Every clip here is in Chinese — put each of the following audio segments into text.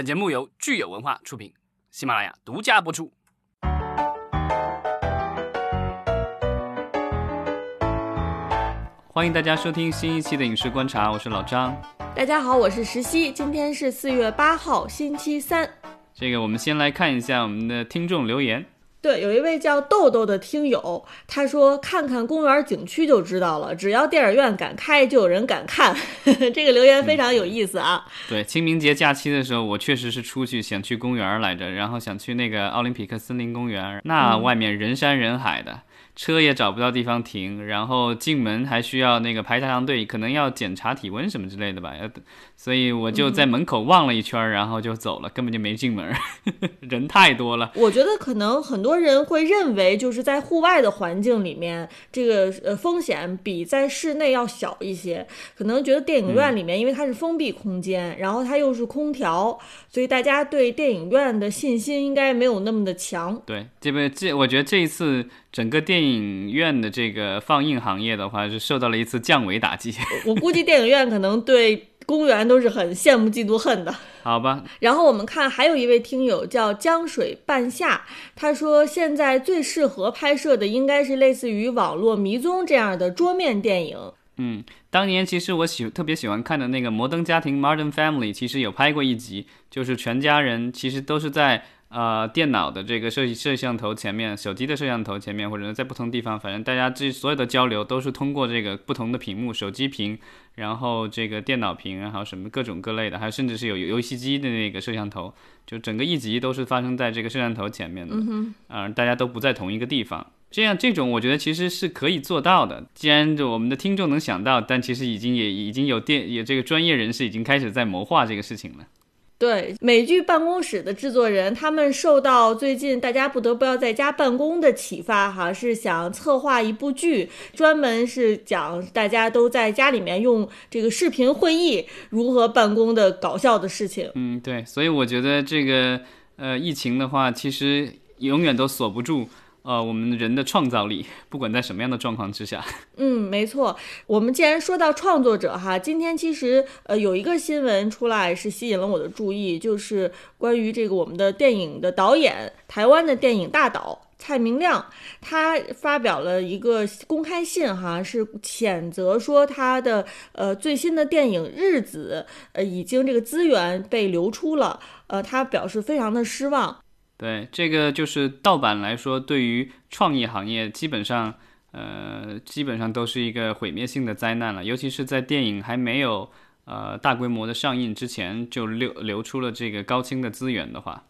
本节目由聚友文化出品，喜马拉雅独家播出。欢迎大家收听新一期的影视观察，我是老张。大家好，我是石溪，今天是四月八号，星期三。这个我们先来看一下我们的听众留言。对，有一位叫豆豆的听友，他说：“看看公园景区就知道了，只要电影院敢开，就有人敢看。”这个留言非常有意思啊。对，清明节假期的时候，我确实是出去想去公园来着，然后想去那个奥林匹克森林公园，那外面人山人海的。车也找不到地方停，然后进门还需要那个排长队，可能要检查体温什么之类的吧，要，所以我就在门口望了一圈，然后就走了，根本就没进门，人太多了。我觉得可能很多人会认为，就是在户外的环境里面，这个呃风险比在室内要小一些，可能觉得电影院里面，因为它是封闭空间，然后它又是空调，所以大家对电影院的信心应该没有那么的强。对，这边这我觉得这一次。整个电影院的这个放映行业的话，是受到了一次降维打击。我估计电影院可能对公园都是很羡慕嫉妒恨的。好吧。然后我们看，还有一位听友叫江水半夏，他说现在最适合拍摄的应该是类似于网络迷踪这样的桌面电影。嗯，当年其实我喜特别喜欢看的那个《摩登家庭》（Modern Family），其实有拍过一集，就是全家人其实都是在。呃，电脑的这个摄摄像头前面，手机的摄像头前面，或者在不同地方，反正大家这所有的交流都是通过这个不同的屏幕，手机屏，然后这个电脑屏，然后什么各种各类的，还有甚至是有游戏机的那个摄像头，就整个一集都是发生在这个摄像头前面的。嗯哼，大家都不在同一个地方，这样这种我觉得其实是可以做到的。既然就我们的听众能想到，但其实已经也已经有电有这个专业人士已经开始在谋划这个事情了。对美剧《办公室》的制作人，他们受到最近大家不得不要在家办公的启发，哈，是想策划一部剧，专门是讲大家都在家里面用这个视频会议如何办公的搞笑的事情。嗯，对，所以我觉得这个呃，疫情的话，其实永远都锁不住。呃，我们人的创造力，不管在什么样的状况之下，嗯，没错。我们既然说到创作者哈，今天其实呃有一个新闻出来是吸引了我的注意，就是关于这个我们的电影的导演，台湾的电影大导蔡明亮，他发表了一个公开信哈，是谴责说他的呃最新的电影《日子》呃已经这个资源被流出了，呃，他表示非常的失望。对这个就是盗版来说，对于创意行业基本上，呃，基本上都是一个毁灭性的灾难了。尤其是在电影还没有呃大规模的上映之前，就流流出了这个高清的资源的话。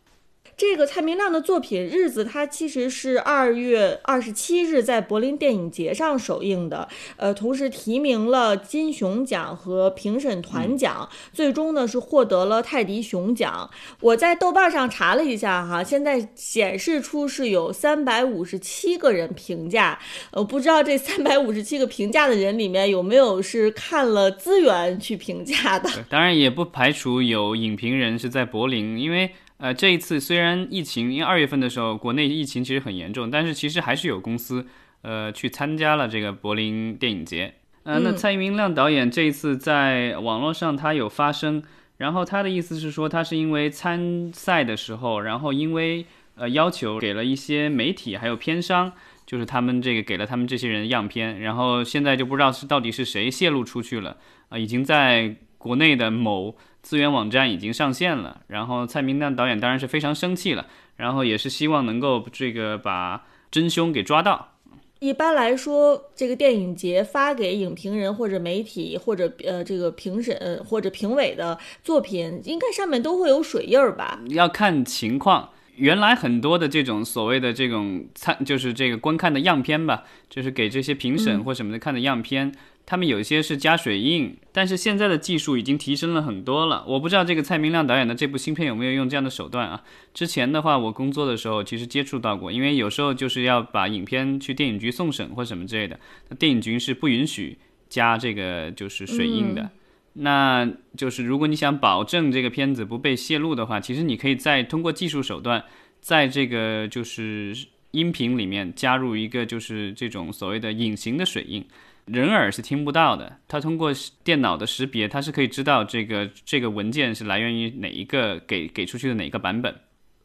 这个蔡明亮的作品《日子》，它其实是二月二十七日在柏林电影节上首映的，呃，同时提名了金熊奖和评审团奖，最终呢是获得了泰迪熊奖。我在豆瓣上查了一下哈，现在显示出是有三百五十七个人评价，呃，不知道这三百五十七个评价的人里面有没有是看了资源去评价的？当然也不排除有影评人是在柏林，因为。呃，这一次虽然疫情，因为二月份的时候国内疫情其实很严重，但是其实还是有公司，呃，去参加了这个柏林电影节。呃，那蔡明亮导演这一次在网络上他有发声，然后他的意思是说，他是因为参赛的时候，然后因为呃要求给了一些媒体还有片商，就是他们这个给了他们这些人样片，然后现在就不知道是到底是谁泄露出去了啊，已经在国内的某。资源网站已经上线了，然后蔡明亮导演当然是非常生气了，然后也是希望能够这个把真凶给抓到。一般来说，这个电影节发给影评人或者媒体或者呃这个评审或者评委的作品，应该上面都会有水印儿吧？要看情况。原来很多的这种所谓的这种参，就是这个观看的样片吧，就是给这些评审或什么的看的样片。他们有些是加水印，但是现在的技术已经提升了很多了。我不知道这个蔡明亮导演的这部新片有没有用这样的手段啊？之前的话，我工作的时候其实接触到过，因为有时候就是要把影片去电影局送审或什么之类的，那电影局是不允许加这个就是水印的。那就是如果你想保证这个片子不被泄露的话，其实你可以再通过技术手段，在这个就是音频里面加入一个就是这种所谓的隐形的水印。人耳是听不到的，它通过电脑的识别，它是可以知道这个这个文件是来源于哪一个给给出去的哪一个版本。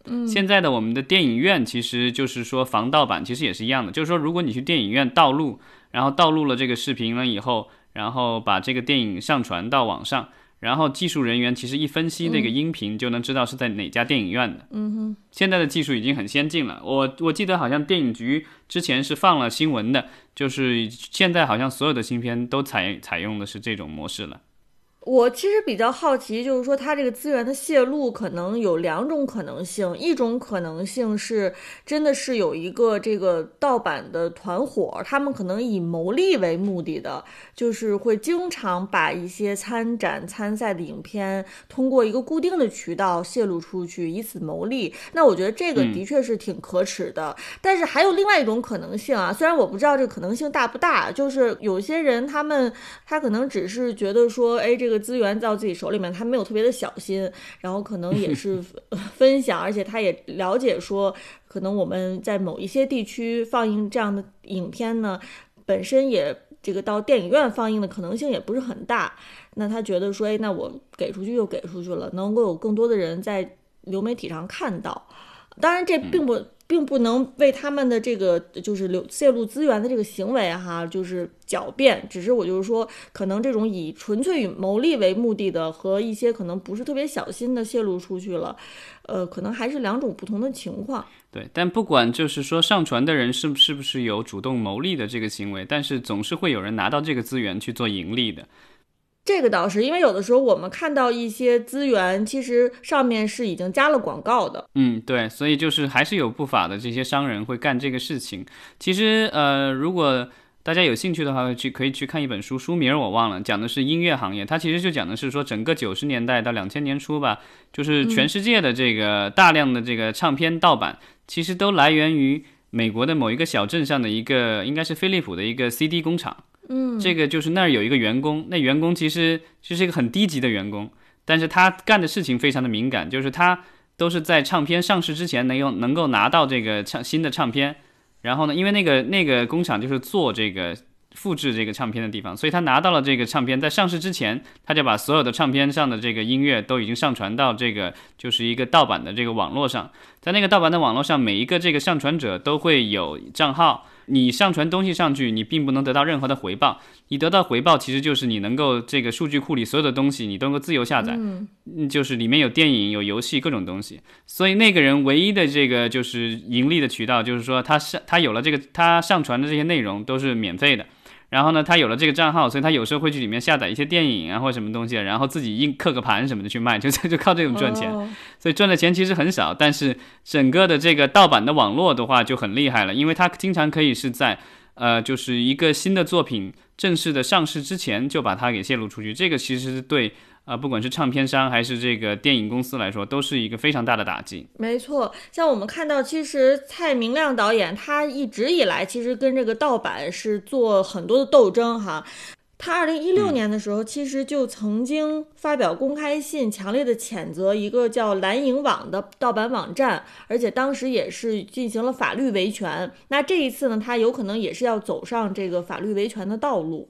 嗯，现在的我们的电影院其实就是说防盗版，其实也是一样的，就是说如果你去电影院盗录，然后盗录了这个视频了以后，然后把这个电影上传到网上。然后技术人员其实一分析那个音频，就能知道是在哪家电影院的。嗯哼，现在的技术已经很先进了。我我记得好像电影局之前是放了新闻的，就是现在好像所有的新片都采采用的是这种模式了。我其实比较好奇，就是说它这个资源的泄露可能有两种可能性，一种可能性是真的是有一个这个盗版的团伙，他们可能以牟利为目的的，就是会经常把一些参展参赛的影片通过一个固定的渠道泄露出去，以此牟利。那我觉得这个的确是挺可耻的。但是还有另外一种可能性啊，虽然我不知道这个可能性大不大，就是有些人他们他可能只是觉得说，哎，这个。资源到自己手里面，他没有特别的小心，然后可能也是 分享，而且他也了解说，可能我们在某一些地区放映这样的影片呢，本身也这个到电影院放映的可能性也不是很大。那他觉得说，哎，那我给出去就给出去了，能够有更多的人在流媒体上看到。当然，这并不。并不能为他们的这个就是流泄露资源的这个行为哈，就是狡辩。只是我就是说，可能这种以纯粹以牟利为目的的和一些可能不是特别小心的泄露出去了，呃，可能还是两种不同的情况。对，但不管就是说上传的人是是不是有主动牟利的这个行为，但是总是会有人拿到这个资源去做盈利的。这个倒是，因为有的时候我们看到一些资源，其实上面是已经加了广告的。嗯，对，所以就是还是有不法的这些商人会干这个事情。其实，呃，如果大家有兴趣的话，去可以去看一本书，书名我忘了，讲的是音乐行业。它其实就讲的是说，整个九十年代到两千年初吧，就是全世界的这个大量的这个唱片盗版，其实都来源于美国的某一个小镇上的一个，应该是飞利浦的一个 CD 工厂。嗯，这个就是那儿有一个员工，那员工其实就是一个很低级的员工，但是他干的事情非常的敏感，就是他都是在唱片上市之前能用能够拿到这个唱新的唱片，然后呢，因为那个那个工厂就是做这个复制这个唱片的地方，所以他拿到了这个唱片，在上市之前，他就把所有的唱片上的这个音乐都已经上传到这个就是一个盗版的这个网络上，在那个盗版的网络上，每一个这个上传者都会有账号。你上传东西上去，你并不能得到任何的回报。你得到回报，其实就是你能够这个数据库里所有的东西，你都能够自由下载。嗯，就是里面有电影、有游戏各种东西。所以那个人唯一的这个就是盈利的渠道，就是说他上他有了这个他上传的这些内容都是免费的。然后呢，他有了这个账号，所以他有时候会去里面下载一些电影啊或者什么东西，然后自己印刻个盘什么的去卖，就就靠这种赚钱。所以赚的钱其实很少，但是整个的这个盗版的网络的话就很厉害了，因为它经常可以是在呃就是一个新的作品正式的上市之前就把它给泄露出去，这个其实对。啊，不管是唱片商还是这个电影公司来说，都是一个非常大的打击。没错，像我们看到，其实蔡明亮导演他一直以来其实跟这个盗版是做很多的斗争哈。他二零一六年的时候，其实就曾经发表公开信，强烈的谴责一个叫蓝影网的盗版网站，而且当时也是进行了法律维权。那这一次呢，他有可能也是要走上这个法律维权的道路。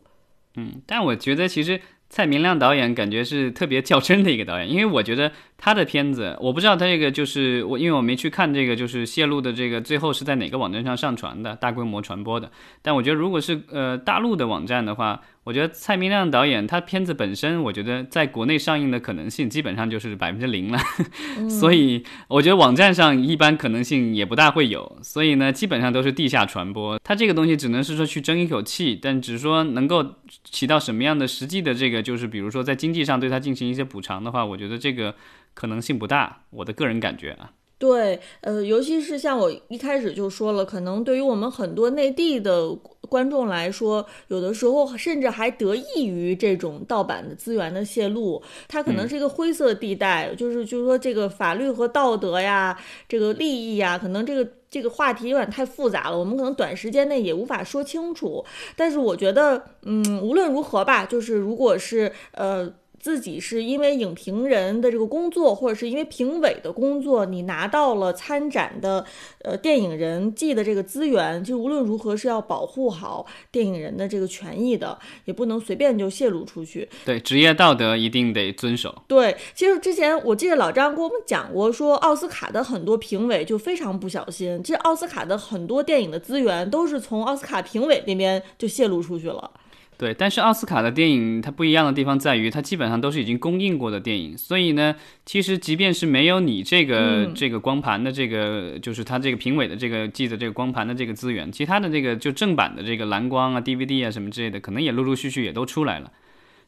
嗯，但我觉得其实。蔡明亮导演感觉是特别较真的一个导演，因为我觉得他的片子，我不知道他这个就是我，因为我没去看这个，就是泄露的这个最后是在哪个网站上上传的，大规模传播的。但我觉得如果是呃大陆的网站的话。我觉得蔡明亮导演他片子本身，我觉得在国内上映的可能性基本上就是百分之零了，所以我觉得网站上一般可能性也不大会有，所以呢，基本上都是地下传播。他这个东西只能是说去争一口气，但只是说能够起到什么样的实际的这个，就是比如说在经济上对他进行一些补偿的话，我觉得这个可能性不大。我的个人感觉啊。对，呃，尤其是像我一开始就说了，可能对于我们很多内地的观众来说，有的时候甚至还得益于这种盗版的资源的泄露，它可能是一个灰色地带，就是就是说这个法律和道德呀，这个利益呀，可能这个这个话题有点太复杂了，我们可能短时间内也无法说清楚。但是我觉得，嗯，无论如何吧，就是如果是呃。自己是因为影评人的这个工作，或者是因为评委的工作，你拿到了参展的呃电影人寄的这个资源，就无论如何是要保护好电影人的这个权益的，也不能随便就泄露出去。对，职业道德一定得遵守。对，其实之前我记得老张给我们讲过，说奥斯卡的很多评委就非常不小心，其实奥斯卡的很多电影的资源都是从奥斯卡评委那边就泄露出去了。对，但是奥斯卡的电影它不一样的地方在于，它基本上都是已经公映过的电影，所以呢，其实即便是没有你这个、这个光盘的这个，就是它这个评委的这个记的这个光盘的这个资源，其他的这个就正版的这个蓝光啊、DVD 啊什么之类的，可能也陆陆续续也都出来了。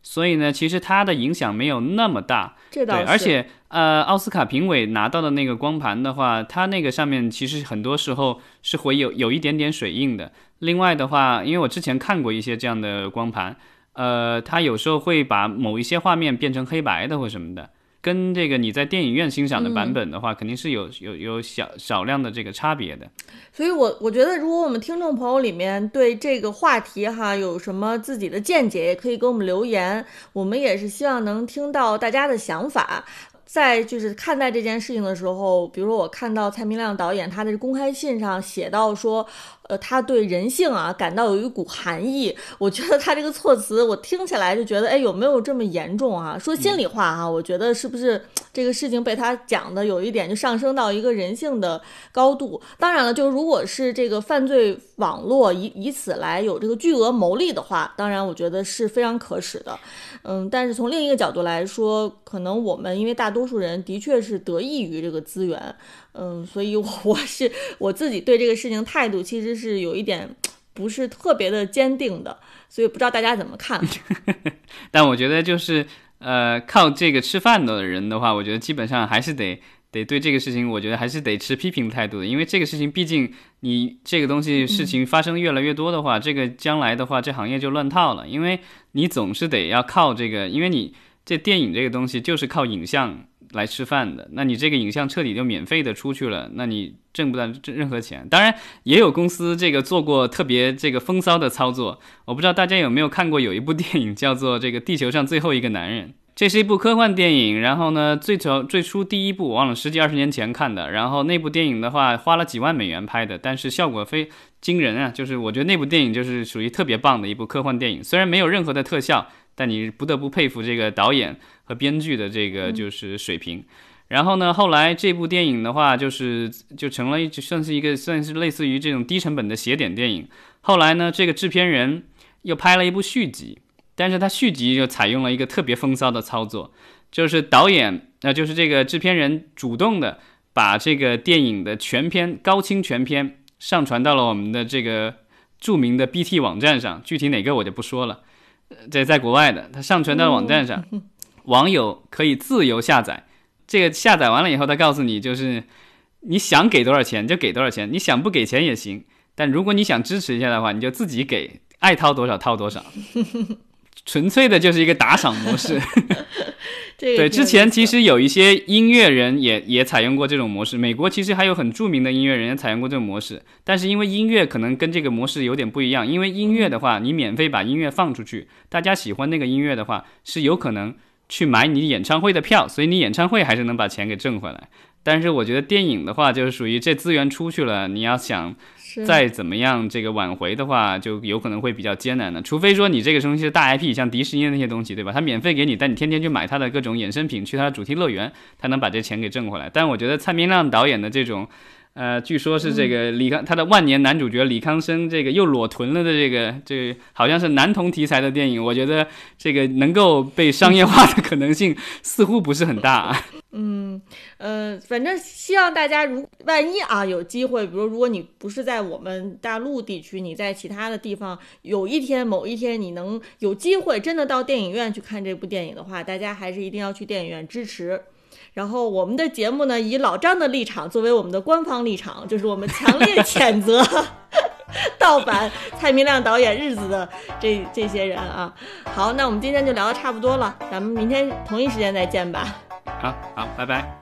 所以呢，其实它的影响没有那么大。对，这倒是。而且呃，奥斯卡评委拿到的那个光盘的话，它那个上面其实很多时候是会有有一点点水印的。另外的话，因为我之前看过一些这样的光盘，呃，它有时候会把某一些画面变成黑白的或什么的，跟这个你在电影院欣赏的版本的话，肯定是有有有小少量的这个差别的。所以我我觉得，如果我们听众朋友里面对这个话题哈有什么自己的见解，也可以给我们留言。我们也是希望能听到大家的想法。在就是看待这件事情的时候，比如说我看到蔡明亮导演他的公开信上写到说，呃，他对人性啊感到有一股寒意。我觉得他这个措辞，我听起来就觉得，哎，有没有这么严重啊？说心里话啊，我觉得是不是这个事情被他讲的有一点就上升到一个人性的高度？当然了，就如果是这个犯罪网络以以此来有这个巨额牟利的话，当然我觉得是非常可耻的。嗯，但是从另一个角度来说，可能我们因为大多数人的确是得益于这个资源，嗯，所以我是 我自己对这个事情态度其实是有一点不是特别的坚定的，所以不知道大家怎么看。但我觉得就是呃，靠这个吃饭的人的话，我觉得基本上还是得。得对这个事情，我觉得还是得持批评态度的，因为这个事情毕竟你这个东西事情发生越来越多的话，这个将来的话，这行业就乱套了，因为你总是得要靠这个，因为你这电影这个东西就是靠影像来吃饭的，那你这个影像彻底就免费的出去了，那你挣不到任何钱。当然也有公司这个做过特别这个风骚的操作，我不知道大家有没有看过有一部电影叫做这个《地球上最后一个男人》。这是一部科幻电影，然后呢，最早最初第一部我忘了十几二十年前看的，然后那部电影的话花了几万美元拍的，但是效果非惊人啊！就是我觉得那部电影就是属于特别棒的一部科幻电影，虽然没有任何的特效，但你不得不佩服这个导演和编剧的这个就是水平。然后呢，后来这部电影的话就是就成了一算是一个算是类似于这种低成本的邪典电影。后来呢，这个制片人又拍了一部续集。但是他续集就采用了一个特别风骚的操作，就是导演，那就是这个制片人主动的把这个电影的全片高清全片上传到了我们的这个著名的 BT 网站上，具体哪个我就不说了，在在国外的，它上传到网站上，网友可以自由下载。这个下载完了以后，他告诉你，就是你想给多少钱就给多少钱，你想不给钱也行，但如果你想支持一下的话，你就自己给，爱掏多少掏多少。纯粹的就是一个打赏模式，对，之前其实有一些音乐人也也采用过这种模式。美国其实还有很著名的音乐人也采用过这种模式，但是因为音乐可能跟这个模式有点不一样。因为音乐的话，你免费把音乐放出去，大家喜欢那个音乐的话，是有可能去买你演唱会的票，所以你演唱会还是能把钱给挣回来。但是我觉得电影的话，就是属于这资源出去了，你要想。再怎么样，这个挽回的话，就有可能会比较艰难的。除非说你这个东西是大 IP，像迪士尼的那些东西，对吧？他免费给你，但你天天去买他的各种衍生品，去他的主题乐园，他能把这钱给挣回来。但我觉得蔡明亮导演的这种。呃，据说是这个李康，他的万年男主角李康生，这个又裸臀了的这个，这个好像是男童题材的电影，我觉得这个能够被商业化的可能性似乎不是很大。嗯，呃，反正希望大家如万一啊有机会，比如如果你不是在我们大陆地区，你在其他的地方，有一天某一天你能有机会真的到电影院去看这部电影的话，大家还是一定要去电影院支持。然后我们的节目呢，以老张的立场作为我们的官方立场，就是我们强烈谴责 盗版蔡明亮导演日子的这这些人啊。好，那我们今天就聊的差不多了，咱们明天同一时间再见吧。好好，拜拜。